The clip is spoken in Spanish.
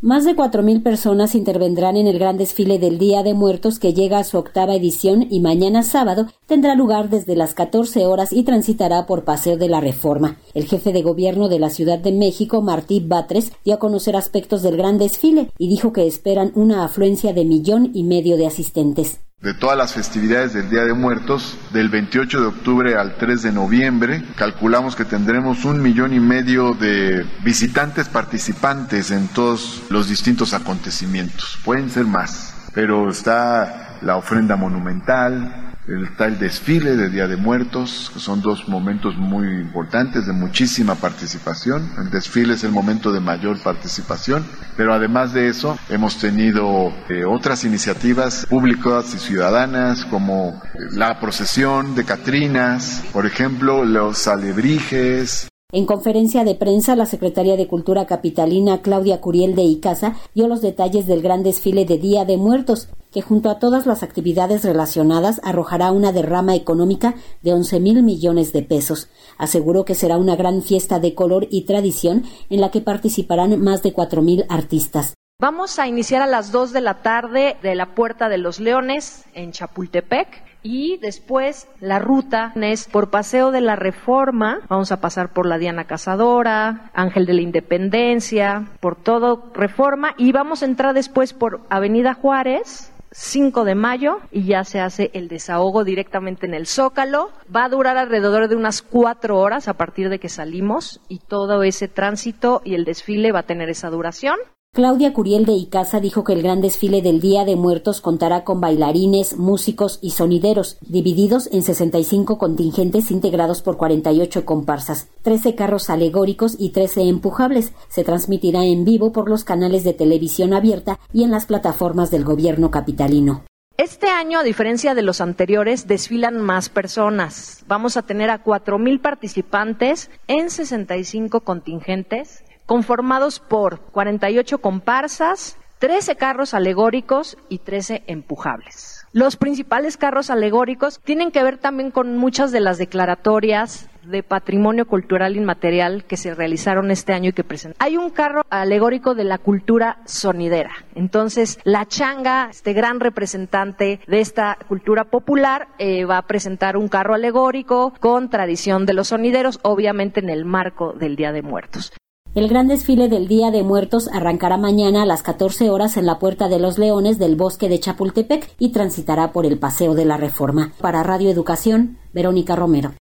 Más de 4.000 personas intervendrán en el gran desfile del Día de Muertos que llega a su octava edición y mañana sábado tendrá lugar desde las 14 horas y transitará por Paseo de la Reforma. El jefe de gobierno de la Ciudad de México, Martí Batres, dio a conocer aspectos del gran desfile y dijo que esperan una afluencia de millón y medio de asistentes de todas las festividades del Día de Muertos, del 28 de octubre al 3 de noviembre. Calculamos que tendremos un millón y medio de visitantes participantes en todos los distintos acontecimientos. Pueden ser más, pero está la ofrenda monumental, está el desfile de Día de Muertos, que son dos momentos muy importantes de muchísima participación. El desfile es el momento de mayor participación, pero además de eso hemos tenido eh, otras iniciativas públicas y ciudadanas como la procesión de Catrinas, por ejemplo, los alebrijes, en conferencia de prensa, la secretaria de Cultura capitalina Claudia Curiel de Icaza dio los detalles del gran desfile de Día de Muertos, que junto a todas las actividades relacionadas arrojará una derrama económica de 11 mil millones de pesos. Aseguró que será una gran fiesta de color y tradición en la que participarán más de cuatro mil artistas. Vamos a iniciar a las 2 de la tarde de la Puerta de los Leones en Chapultepec y después la ruta es por Paseo de la Reforma, vamos a pasar por la Diana Cazadora, Ángel de la Independencia, por todo Reforma y vamos a entrar después por Avenida Juárez, 5 de mayo y ya se hace el desahogo directamente en el Zócalo. Va a durar alrededor de unas cuatro horas a partir de que salimos y todo ese tránsito y el desfile va a tener esa duración. Claudia Curiel de Icaza dijo que el gran desfile del Día de Muertos contará con bailarines, músicos y sonideros, divididos en 65 contingentes integrados por 48 comparsas, 13 carros alegóricos y 13 empujables. Se transmitirá en vivo por los canales de televisión abierta y en las plataformas del gobierno capitalino. Este año, a diferencia de los anteriores, desfilan más personas. Vamos a tener a 4.000 participantes en 65 contingentes conformados por 48 comparsas, 13 carros alegóricos y 13 empujables. Los principales carros alegóricos tienen que ver también con muchas de las declaratorias de patrimonio cultural inmaterial que se realizaron este año y que presentan. Hay un carro alegórico de la cultura sonidera. Entonces, la changa, este gran representante de esta cultura popular, eh, va a presentar un carro alegórico con tradición de los sonideros, obviamente en el marco del Día de Muertos. El gran desfile del Día de Muertos arrancará mañana a las 14 horas en la Puerta de los Leones del bosque de Chapultepec y transitará por el Paseo de la Reforma. Para Radio Educación, Verónica Romero.